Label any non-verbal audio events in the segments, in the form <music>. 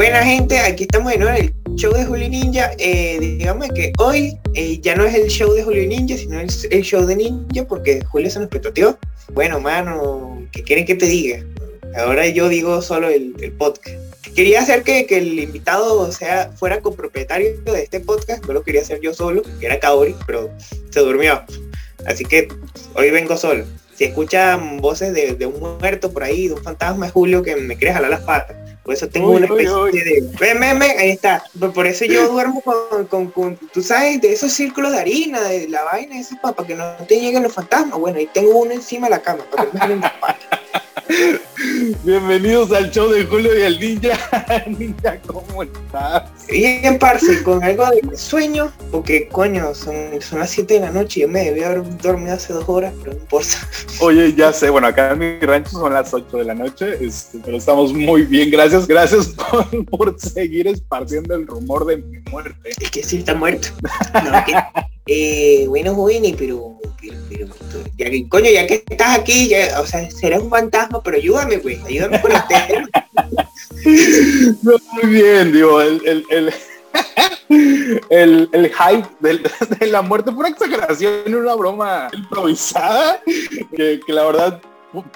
Buena gente, aquí estamos de nuevo en el show de Julio Ninja. Eh, digamos que hoy eh, ya no es el show de Julio Ninja, sino el, el show de Ninja porque Julio se nos petoteó. Bueno, mano, ¿qué quieren que te diga? Ahora yo digo solo el, el podcast. Quería hacer que, que, el invitado sea, fuera copropietario de este podcast, no lo quería hacer yo solo, que era Kaori, pero se durmió. Así que hoy vengo solo. Si escuchan voces de, de, un muerto por ahí, de un fantasma, es Julio que me quiere jalar las patas. Por eso tengo uy, una especie uy, uy. de... Ven, ven, ven, ahí está. Por eso yo duermo con, con, con, tú sabes, de esos círculos de harina, de la vaina, eso para que no te lleguen los fantasmas. Bueno, ahí tengo uno encima de la cama, para que me. <laughs> Bienvenidos al show de Julio y el Ninja. <laughs> Ninja, ¿cómo estás? Bien, parce, con algo de sueño, porque coño, son, son las 7 de la noche y yo me debía haber dormido hace dos horas, pero no importa. <laughs> Oye, ya sé, bueno, acá en mi rancho son las 8 de la noche, este, pero estamos muy bien, gracias, gracias <laughs> por, por, seguir esparciendo el rumor de mi muerte. Es que sí está muerto. No, que, eh, bueno, joven, pero, pero, pero, ya que, coño, ya que estás aquí, ya, o sea, serás un fantasma, pero ayúdame, güey, ayúdame con el tema. no, <laughs> muy bien, digo, el, el, el, <laughs> el, el hype <laughs> de, la muerte una exageración, una broma improvisada, que, que la verdad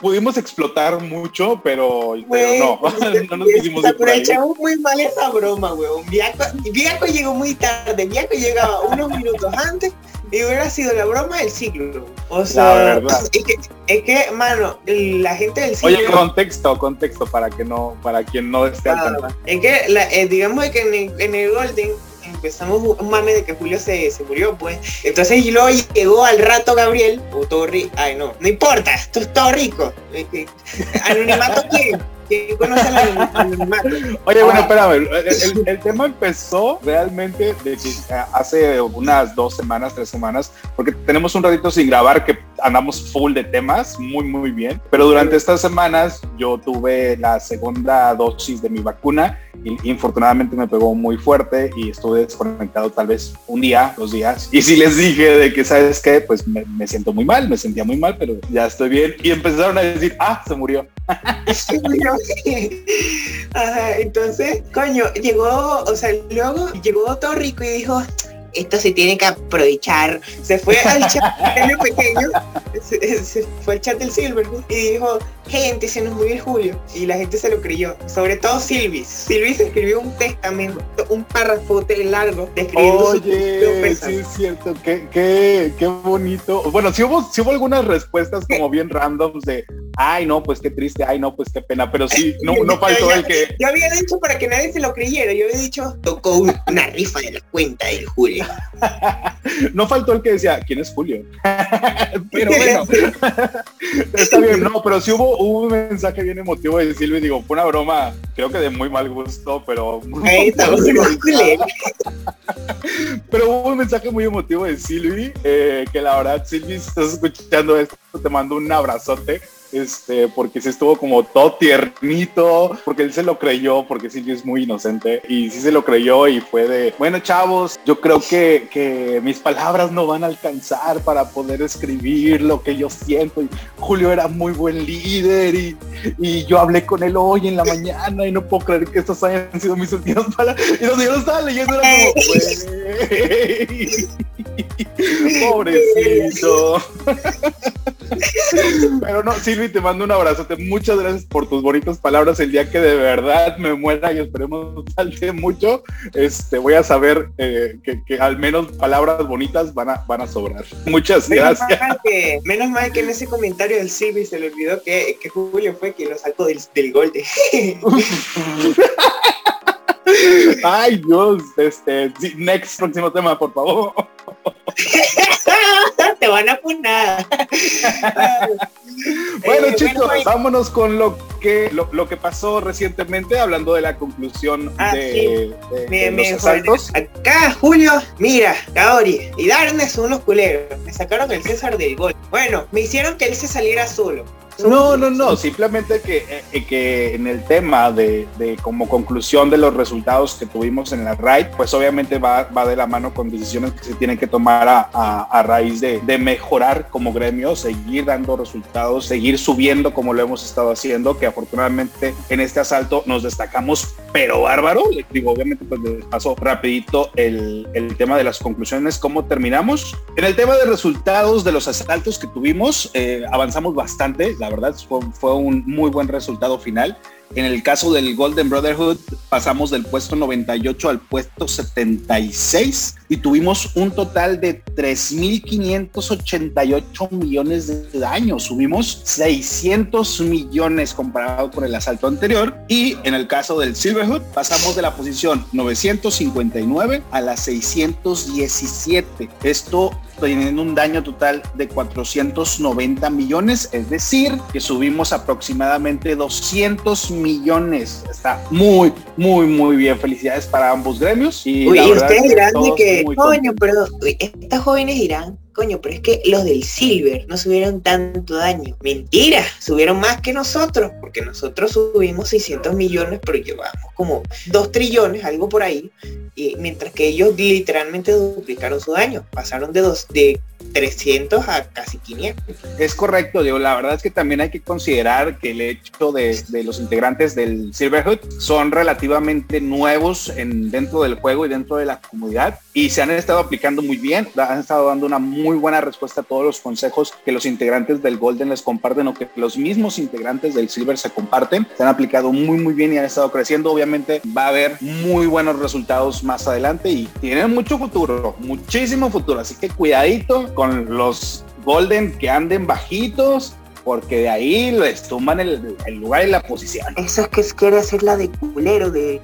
pudimos explotar mucho, pero, wey, pero no, <laughs> no nos quisimos ir por ahí. muy mal esa broma, weón. Viaco, Viaco llegó muy tarde, Viaco llegaba unos minutos antes y hubiera sido la broma del ciclo. O sea, es que, es que, mano, la gente del ciclo... Oye, contexto, contexto, para que no, para quien no esté al tanto. Es que, la, eh, digamos que en el, en el Golden empezamos un mame de que Julio se, se murió, pues. Entonces y luego llegó al rato Gabriel, o todo rico, ay no, no importa, esto es todo rico. <laughs> Anonimato quién? ¿Quién conoce al anonimato? Oye, bueno, espérame, el, el, el, tema empezó realmente de que hace unas dos semanas, tres semanas, porque tenemos un ratito sin grabar que andamos full de temas, muy, muy bien. Pero durante estas semanas yo tuve la segunda dosis de mi vacuna y infortunadamente me pegó muy fuerte y estuve desconectado tal vez un día, dos días. Y sí les dije de que, ¿sabes qué? Pues me, siento muy mal, me sentía muy mal, pero ya estoy bien. Y empezaron a decir, ah, se murió. <laughs> Entonces, coño, llegó, o sea, luego llegó todo rico y dijo, esto se tiene que aprovechar. Se fue al chat <laughs> pequeño, se, se, fue al chat del Silver y dijo, gente, se nos murió el Julio. Y la gente se lo creyó. Sobre todo Silvis. Silvis escribió un testamento, un párrafote largo describiendo Oye, su sí es cierto. Qué, qué, qué bonito. Bueno, sí hubo, sí hubo algunas respuestas como bien randoms de, ay, no, pues qué triste, ay, no, pues qué pena. Pero sí, <laughs> no, no faltó yo, el que... Yo había dicho para que nadie se lo creyera. Yo había dicho, tocó una rifa de la cuenta del Julio. <laughs> no faltó el que decía, ¿quién es Julio? <laughs> pero bueno, está bien, no, pero sí hubo, hubo, un mensaje bien emotivo de Silvia y digo, fue una broma, creo que de muy mal gusto, pero... Ay, <laughs> pero hubo un mensaje muy emotivo de Silvi, eh, que la verdad, Silvi, si estás escuchando esto, te mando un abrazote este, porque se estuvo como todo tiernito, porque él se lo creyó, porque Silvio es muy inocente y sí se lo creyó y fue de, bueno chavos, yo creo que, que mis palabras no van a alcanzar para poder escribir lo que yo siento y Julio era muy buen líder y, y yo hablé con él hoy en la mañana y no puedo creer que estas hayan sido mis últimas palabras y donde yo lo estaba leyendo era como, pobrecito. Pero no, Silvi, te mando un abrazote. Muchas gracias por tus bonitas palabras. El día que de verdad me muera y esperemos salte mucho, este, voy a saber eh, que, que, al menos palabras bonitas van a, van a sobrar. Muchas menos gracias. Mal que, menos mal que en ese comentario del Silvi se le olvidó que, que Julio fue quien lo sacó del, del gol de... <laughs> Ay, Dios, este, next, próximo tema, por favor. <laughs> Te van a funar. bueno, eh, chicos, bueno, vámonos con lo que lo, lo, que pasó recientemente, hablando de la conclusión ah, de, sí. de, me, de me los asaltos. Acá, Julio, mira, Kaori y Darnes son unos culeros. Me sacaron el César del gol. Bueno, me hicieron que él se saliera solo. No, no, no, simplemente que, eh, que en el tema de, como conclusión de los resultados que tuvimos en la RAID, pues obviamente va, va de la mano con decisiones que se tienen que tomar a, raíz de, de, mejorar como gremio, seguir dando resultados, seguir subiendo como lo hemos estado haciendo, que afortunadamente en este asalto nos destacamos, pero bárbaro. Le digo, obviamente pues les paso rapidito el, el tema de las conclusiones, cómo terminamos. En el tema de resultados de los asaltos que tuvimos, eh, avanzamos bastante, la verdad fue, fue un muy buen resultado final. En el caso del Golden Brotherhood pasamos del puesto 98 al puesto 76 y tuvimos un total de 3.588 millones de daños. Subimos 600 millones comparado con el asalto anterior. Y en el caso del Silverhood pasamos de la posición 959 a la 617. Esto teniendo un daño total de 490 millones, es decir, que subimos aproximadamente 200 millones. Está muy, muy, muy bien. Felicidades para ambos gremios. Y, ustedes dirán de que, coño, pero estas jóvenes dirán coño, pero es que los del Silver no subieron tanto daño. Mentira, subieron más que nosotros, porque nosotros subimos 600 millones, pero llevamos como 2 trillones, algo por ahí, y mientras que ellos literalmente duplicaron su daño, pasaron de, dos, de 300 a casi 500. Es correcto, Diego. La verdad es que también hay que considerar que el hecho de, los integrantes del Silverhood son relativamente nuevos en, dentro del juego y dentro de la comunidad y se han estado aplicando muy bien, han estado dando una muy buena respuesta a todos los consejos que los integrantes del Golden les comparten o que los mismos integrantes del Silver se comparten. Se han aplicado muy muy bien y han estado creciendo. Obviamente va a haber muy buenos resultados más adelante y tienen mucho futuro, muchísimo futuro. Así que cuidadito con los Golden que anden bajitos, porque de ahí les toman el, lugar y la posición. Eso es que quiere hacer la de culero, de,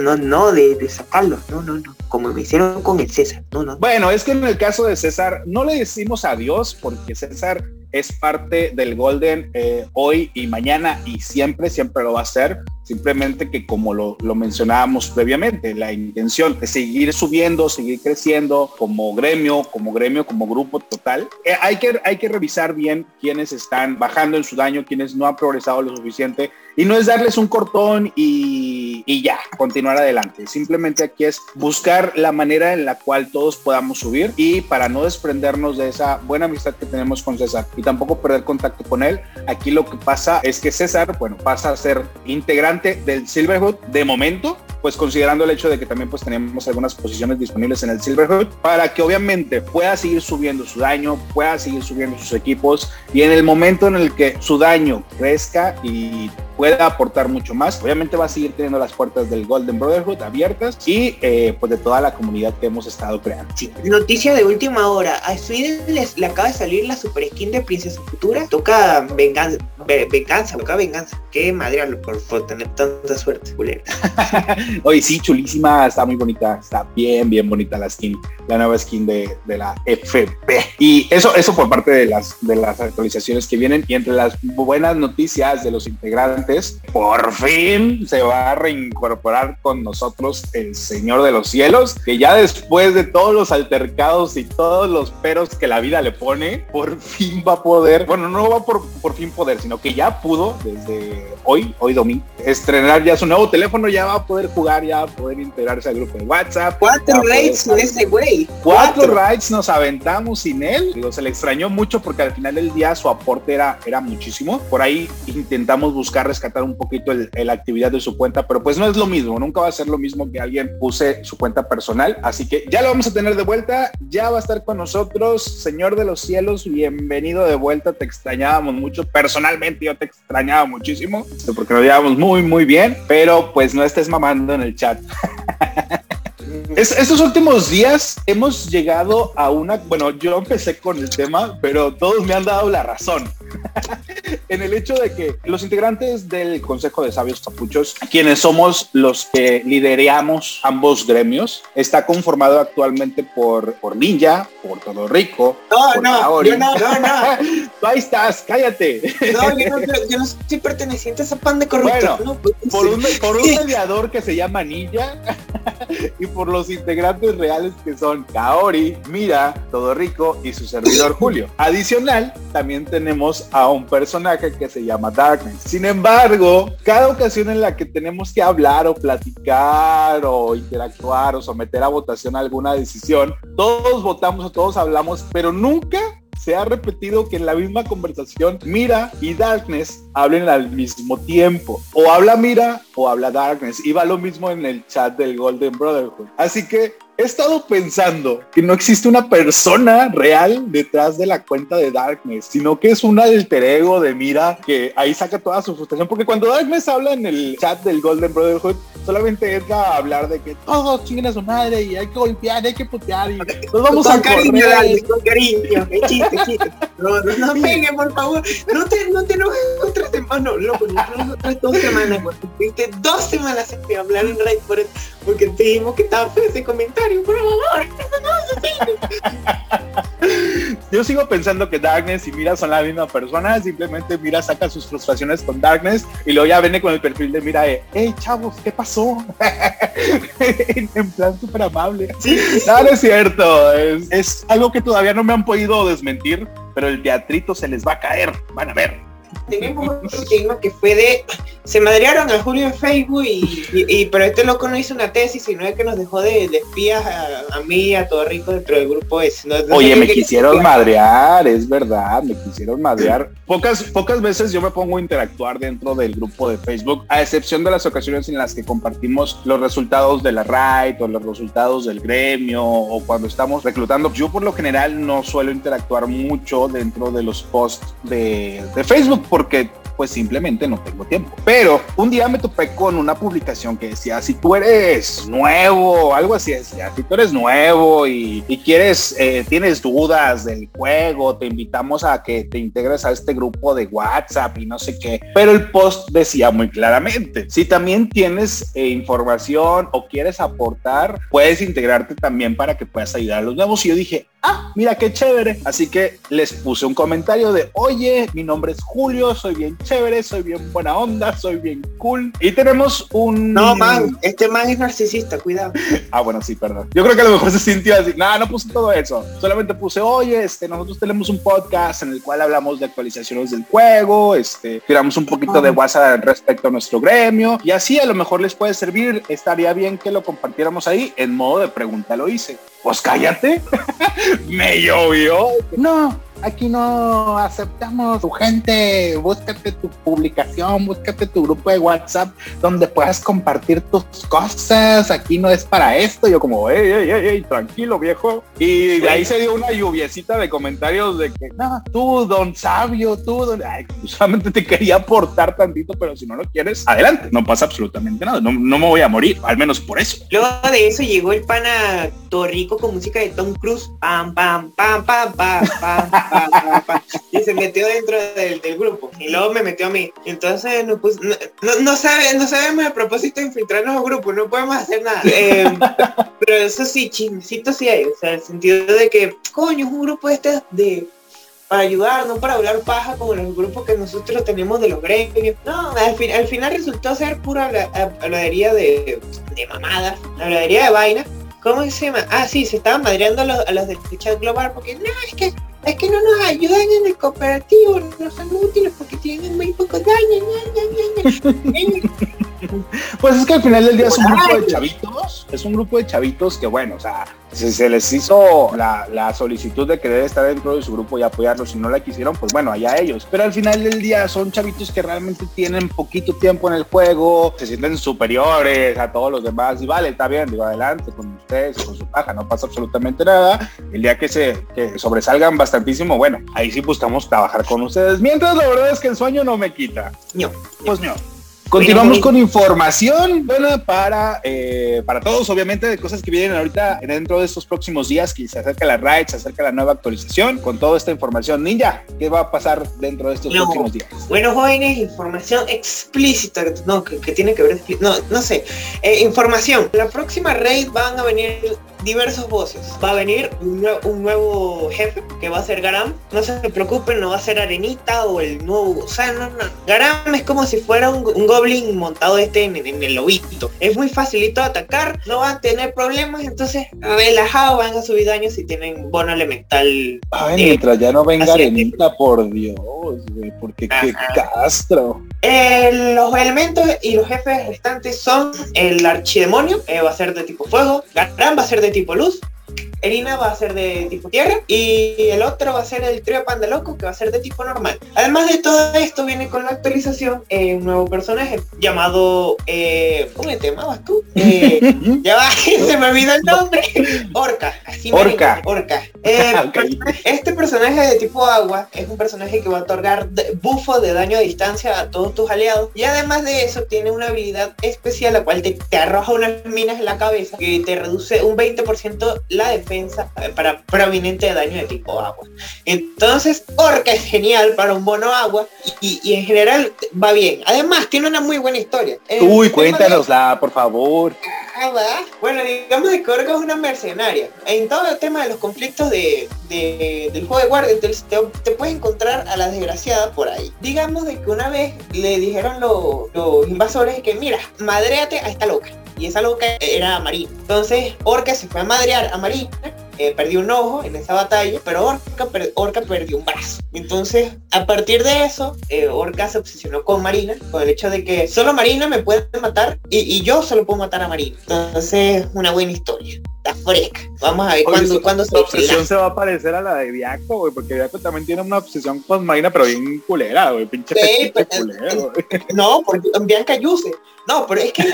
no, no, de, de sacarlos, no, no, no, como me hicieron con el César, no, no. Bueno, es que en el caso de César, no le decimos adiós porque César es parte del Golden eh, hoy y mañana y siempre, siempre lo va a ser. Simplemente que como lo, mencionábamos previamente, la intención es seguir subiendo, seguir creciendo como gremio, como gremio, como grupo total. Eh, hay, que, hay que revisar bien quiénes están bajando en su daño, quiénes no han progresado lo suficiente y no es darles un cortón y, y ya, continuar adelante. Simplemente aquí es buscar la manera en la cual todos podamos subir y para no desprendernos de esa buena amistad que tenemos con César y tampoco perder contacto con él, aquí lo que pasa es que César, bueno, pasa a ser integrante del Silverhood de momento, pues considerando el hecho de que también pues tenemos algunas posiciones disponibles en el Silverhood para que obviamente pueda seguir subiendo su daño, pueda seguir subiendo sus equipos y en el momento en el que su daño crezca y pueda aportar mucho más. Obviamente va a seguir teniendo las puertas del Golden Brotherhood abiertas y eh, pues de toda la comunidad que hemos estado creando. Noticia de última hora. A Sweden les, le acaba de salir la super skin de Princesa Futura. Toca venganza, venganza, toca venganza. Qué madre por, por tener tanta suerte, culera. <laughs> Oye, sí, chulísima, está muy bonita, está bien, bien bonita la skin, la nueva skin de, de la FP. Y eso, eso por parte de las, de las actualizaciones que vienen y entre las buenas noticias de los integrantes por fin se va a reincorporar con nosotros el Señor de los Cielos, que ya después de todos los altercados y todos los peros que la vida le pone, por fin va a poder, bueno, no va por, por fin poder, sino que ya pudo desde hoy, hoy domingo, estrenar ya su nuevo teléfono, ya va a poder jugar, ya va a poder integrarse al grupo de WhatsApp. Cuatro raids sin ese güey. Cuatro, raids nos aventamos sin él. Digo, se le extrañó mucho porque al final del día su aporte era, era muchísimo. Por ahí intentamos buscar rescatar un poquito la actividad de su cuenta, pero pues no es lo mismo, nunca va a ser lo mismo que alguien use su cuenta personal. Así que ya lo vamos a tener de vuelta, ya va a estar con nosotros, Señor de los Cielos, bienvenido de vuelta, te extrañábamos mucho, personalmente yo te extrañaba muchísimo, porque nos llevábamos muy, muy bien, pero pues no estés mamando en el chat. <laughs> estos últimos días hemos llegado a una, bueno, yo empecé con el tema, pero todos me han dado la razón. En el hecho de que los integrantes del Consejo de Sabios Capuchos, quienes somos los que lideramos ambos gremios, está conformado actualmente por, por Ninja, por Todo Rico. No, no, no, no, no. <laughs> Tú ahí estás, cállate. No, yo no, yo no soy perteneciente a esa pan de corrupto. Bueno, por, un, por un mediador que se llama Ninja <laughs> y por los integrantes reales que son Kaori, Mira, Todo Rico y su servidor Julio. Adicional, también tenemos a un personaje que se llama Darkness. Sin embargo, cada ocasión en la que tenemos que hablar o platicar o interactuar o someter a votación alguna decisión, todos votamos o todos hablamos, pero nunca se ha repetido que en la misma conversación Mira y Darkness hablen al mismo tiempo. O habla Mira o habla Darkness. Y va lo mismo en el chat del Golden Brotherhood. Así que he estado pensando que no existe una persona real detrás de la cuenta de Darkness, sino que es un alter ego de Mira que ahí saca toda su frustración. Porque cuando Darkness habla en el chat del Golden Brotherhood, solamente entra a hablar de que todos chinguen a su madre y hay que golpear, hay que putear y nos vamos a cariño, dale, con cariño, chiste, chiste. No, no, no pegue, por favor. No te, no te enojes otra semana, no, loco, no, otras dos semanas, dos semanas sin hablar en Ray por eso, porque te dijimos que estaba feo ese comentario, por favor. Yo sigo pensando que Darkness y Mira son la misma persona, simplemente Mira saca sus frustraciones con Darkness y luego ya viene con el perfil de Mira, de, hey chavos, ¿qué pasó? <laughs> en plan súper amable. Sí. No, no es cierto, es, es algo que todavía no me han podido desmentir, pero el teatrito se les va a caer, van a ver tenemos un tema que fue de se madrearon a Julio en Facebook y, pero este loco no hizo una tesis sino es que nos dejó de, espías a, mí y a todo rico dentro del grupo ese oye me quisieron madrear es verdad me quisieron madrear. Pocas pocas veces yo me pongo a interactuar dentro del grupo de Facebook a excepción de las ocasiones en las que compartimos los resultados de la raid o los resultados del gremio o cuando estamos reclutando. Yo por lo general no suelo interactuar mucho dentro de los posts de, de Facebook porque pues simplemente no tengo tiempo. Pero un día me topé con una publicación que decía, si tú eres nuevo, algo así decía, si tú eres nuevo y, quieres, eh, tienes dudas del juego, te invitamos a que te integres a este grupo de WhatsApp y no sé qué. Pero el post decía muy claramente, si también tienes eh, información o quieres aportar, puedes integrarte también para que puedas ayudar a los nuevos. Y yo dije, ah, mira qué chévere. Así que les puse un comentario de, oye, mi nombre es Julio, soy bien chévere, soy bien buena onda, soy bien cool. Y tenemos un... No, man, este man es narcisista, cuidado. ah, bueno, sí, perdón. Yo creo que a lo mejor se sintió así. Nada, no puse todo eso. Solamente puse, oye, este, nosotros tenemos un podcast en el cual hablamos de actualizaciones del juego, este, tiramos un poquito de WhatsApp respecto a nuestro gremio. Y así a lo mejor les puede servir. Estaría bien que lo compartiéramos ahí en modo de pregunta lo hice. Pues cállate. <laughs> <laughs> Me llovió. No, aquí no aceptamos. Tu gente, búscate tu publicación, búscate tu grupo de WhatsApp donde puedas compartir tus cosas, aquí no es para esto, yo como, ey, ey, ey, tranquilo viejo, y de ahí se dio una lluviecita de comentarios de que, no, tú, don sabio, tú, don... Ay, solamente te quería aportar tantito, pero si no lo quieres, adelante, no pasa absolutamente nada, no, no me voy a morir, al menos por eso. Luego de eso llegó el pana Torrico con música de Tom Cruise, pam, pam, pam, pam, pam, pam y se metió dentro del, grupo. Y luego me metió a mí. Entonces no, no, sabe, no sabemos el propósito de infiltrarnos al grupo, no podemos hacer nada. <laughs> Eh, pero eso sí, chismecito sí hay. O sea, el sentido de que, coño, es un grupo este de para ayudar, no para hablar paja como los grupos que nosotros tenemos de los gremios. No, al, al final resultó ser pura habladería de, de mamadas, habladería de vaina. ¿Cómo se llama? Ah, sí, se estaban madreando a los, a los del chat global porque no, es que es que no nos ayudan en el cooperativo, no son útiles porque tienen muy poco daño. <laughs> <laughs> pues es que al final del día es un grupo de chavitos, es un grupo de chavitos que bueno, o sea, si se les hizo la, solicitud de querer estar dentro de su grupo y apoyarlos, si no la quisieron, pues bueno, allá ellos. Pero al final del día son chavitos que realmente tienen poquito tiempo en el juego, se sienten superiores a todos los demás y vale, está bien, digo, adelante con ustedes, con su paja, no pasa absolutamente nada. El día que se que sobresalgan bastantísimo, bueno, ahí sí buscamos trabajar con ustedes. Mientras la verdad es que el sueño no me quita. No. Pues no. Continuamos con información buena para, eh, para todos, obviamente, de cosas que vienen ahorita dentro de estos próximos días, que se acerca la RAID, se acerca la nueva actualización, con toda esta información. Ninja, ¿qué va a pasar dentro de estos próximos días? Bueno, jóvenes, información explícita, no, que, tiene que ver, no, no sé, eh, información. La próxima RAID van a venir diversos voces. Va a venir un, nuevo jefe que va a ser Garam. No se preocupen, no va a ser Arenita o el nuevo gusano. No. Garam es como si fuera un, goblin montado este en, el lobito. Es muy facilito de atacar, no van a tener problemas, entonces relajado van a subir daños si tienen bono elemental. Ay, mientras ya no venga Arenita, por Dios. Porque qué castro. Eh, los elementos y los jefes restantes son el archidemonio, eh, va a ser de tipo fuego, Garán va a ser de tipo luz, Erina va a ser de tipo tierra y el otro va a ser el trío Panda Loco que va a ser de tipo normal. Además de todo esto viene con la actualización eh, un nuevo personaje llamado eh, ¿cómo te llamabas tú? Eh, <laughs> ya va, <laughs> se me olvidó el nombre. Orca, así Orca. Orca. <laughs> Este personaje de tipo agua es un personaje que va a otorgar bufo de daño a distancia a todos tus aliados y además de eso tiene una habilidad especial la cual te, te arroja unas minas en la cabeza que te reduce un 20% la defensa para proveniente de daño de tipo agua. Entonces, Orca es genial para un bono agua y, en general va bien. Además, tiene una muy buena historia. Uy, cuéntanosla, por favor. Ah, bueno, digamos que Orca es una mercenaria. En todo el tema de los conflictos de, del juego de guardia, te, te, puedes encontrar a la desgraciada por ahí. Digamos de que una vez le dijeron los invasores que, mira, madréate a esta loca y esa loca era Marina. Entonces Orca se fue a madrear a Marina, eh, perdió un ojo en esa batalla, pero Orca, Orca, perdió un brazo. Entonces, a partir de eso, eh, Orca se obsesionó con Marina, con el hecho de que solo Marina me puede matar y, yo solo puedo matar a Marina. Entonces, una buena historia. Está fresca. Vamos a ver cuándo, se... La obsesión se va a parecer a la de Viaco, güey, porque Viaco también tiene una obsesión con Marina, pero bien culera, güey, pinche sí, culero, <laughs> No, porque Bianca Yuse. No, pero es que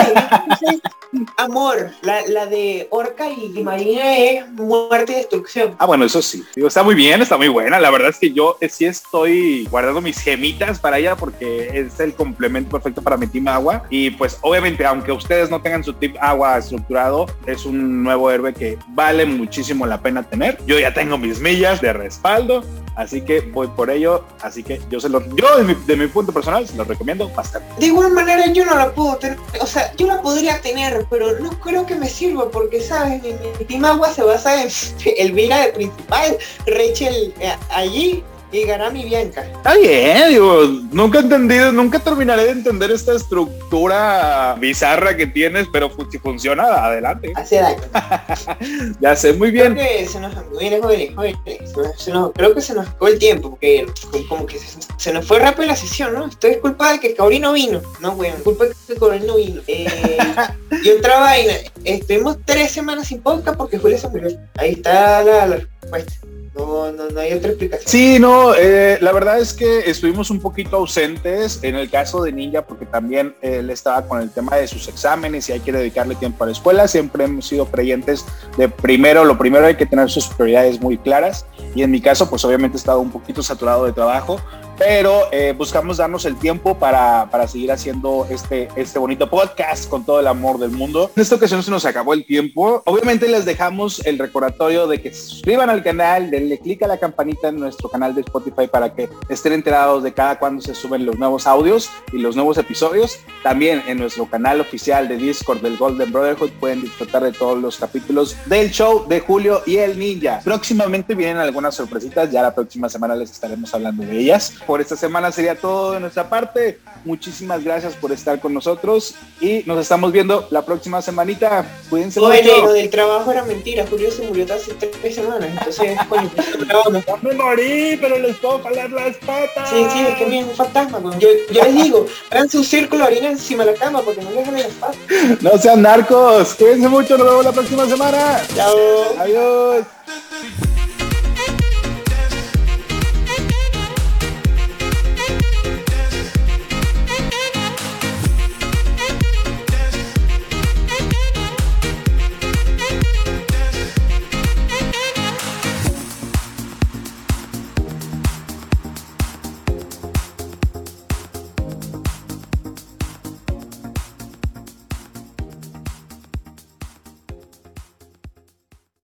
amor, la, la, de Orca y, Marina es muerte y destrucción. Ah, bueno, eso sí. Digo, está muy bien, está muy buena. La verdad es que yo eh, sí estoy guardando mis gemitas para ella porque es el complemento perfecto para mi team agua. Y pues obviamente, aunque ustedes no tengan su team agua estructurado, es un nuevo héroe que vale muchísimo la pena tener. Yo ya tengo mis millas de respaldo. Así que voy por ello. Así que yo se lo, yo de mi, punto personal se lo recomiendo bastante. De igual manera yo no la puedo tener, o sea, yo la podría tener, pero no creo que me sirva porque, ¿sabes? Mi, mi Team Agua se basa en <laughs> Elvira de principal, Rachel eh, allí y Garami Bianca. Está bien, digo, nunca he entendido, nunca terminaré de entender esta estructura bizarra que tienes, pero si funciona, adelante. <laughs> Hace daño. <laughs> ya sé, muy bien. Creo que se nos, creo que se nos acabó el tiempo, porque como que se, nos fue rápido la sesión, ¿no? Esto es culpa de que Kaori no vino. No, bueno, culpa de que Kaori no vino. Eh, <laughs> y otra vaina, estuvimos tres semanas sin podcast porque Julio se murió. Ahí está la respuesta. No, no, no hay otra explicación. Sí, no, eh, la verdad es que estuvimos un poquito ausentes en el caso de Ninja porque también él estaba con el tema de sus exámenes y hay que dedicarle tiempo a la escuela. Siempre hemos sido creyentes de primero, lo primero hay que tener sus prioridades muy claras y en mi caso pues obviamente he estado un poquito saturado de trabajo, pero eh, buscamos darnos el tiempo para, para, seguir haciendo este, este bonito podcast con todo el amor del mundo. En esta ocasión se nos acabó el tiempo. Obviamente les dejamos el recordatorio de que se suscriban al canal, denle clic a la campanita en nuestro canal de Spotify para que estén enterados de cada cuando se suben los nuevos audios y los nuevos episodios. También en nuestro canal oficial de Discord del Golden Brotherhood pueden disfrutar de todos los capítulos del show de Julio y el Ninja. Próximamente vienen algunas sorpresitas, ya la próxima semana les estaremos hablando de ellas por esta semana sería todo de nuestra parte. Muchísimas gracias por estar con nosotros y nos estamos viendo la próxima semanita. Cuídense Oye, mucho. lo del trabajo era mentira. Julio se murió hace tres semanas. Entonces, <laughs> coño, no me morí, pero les puedo jalar las patas. Sí, sí, es que es un fantasma. Yo, yo les digo, hagan su círculo harina encima de la cama porque no les jalen las patas. No sean narcos. Cuídense mucho. Nos vemos la próxima semana. Chao. Adiós.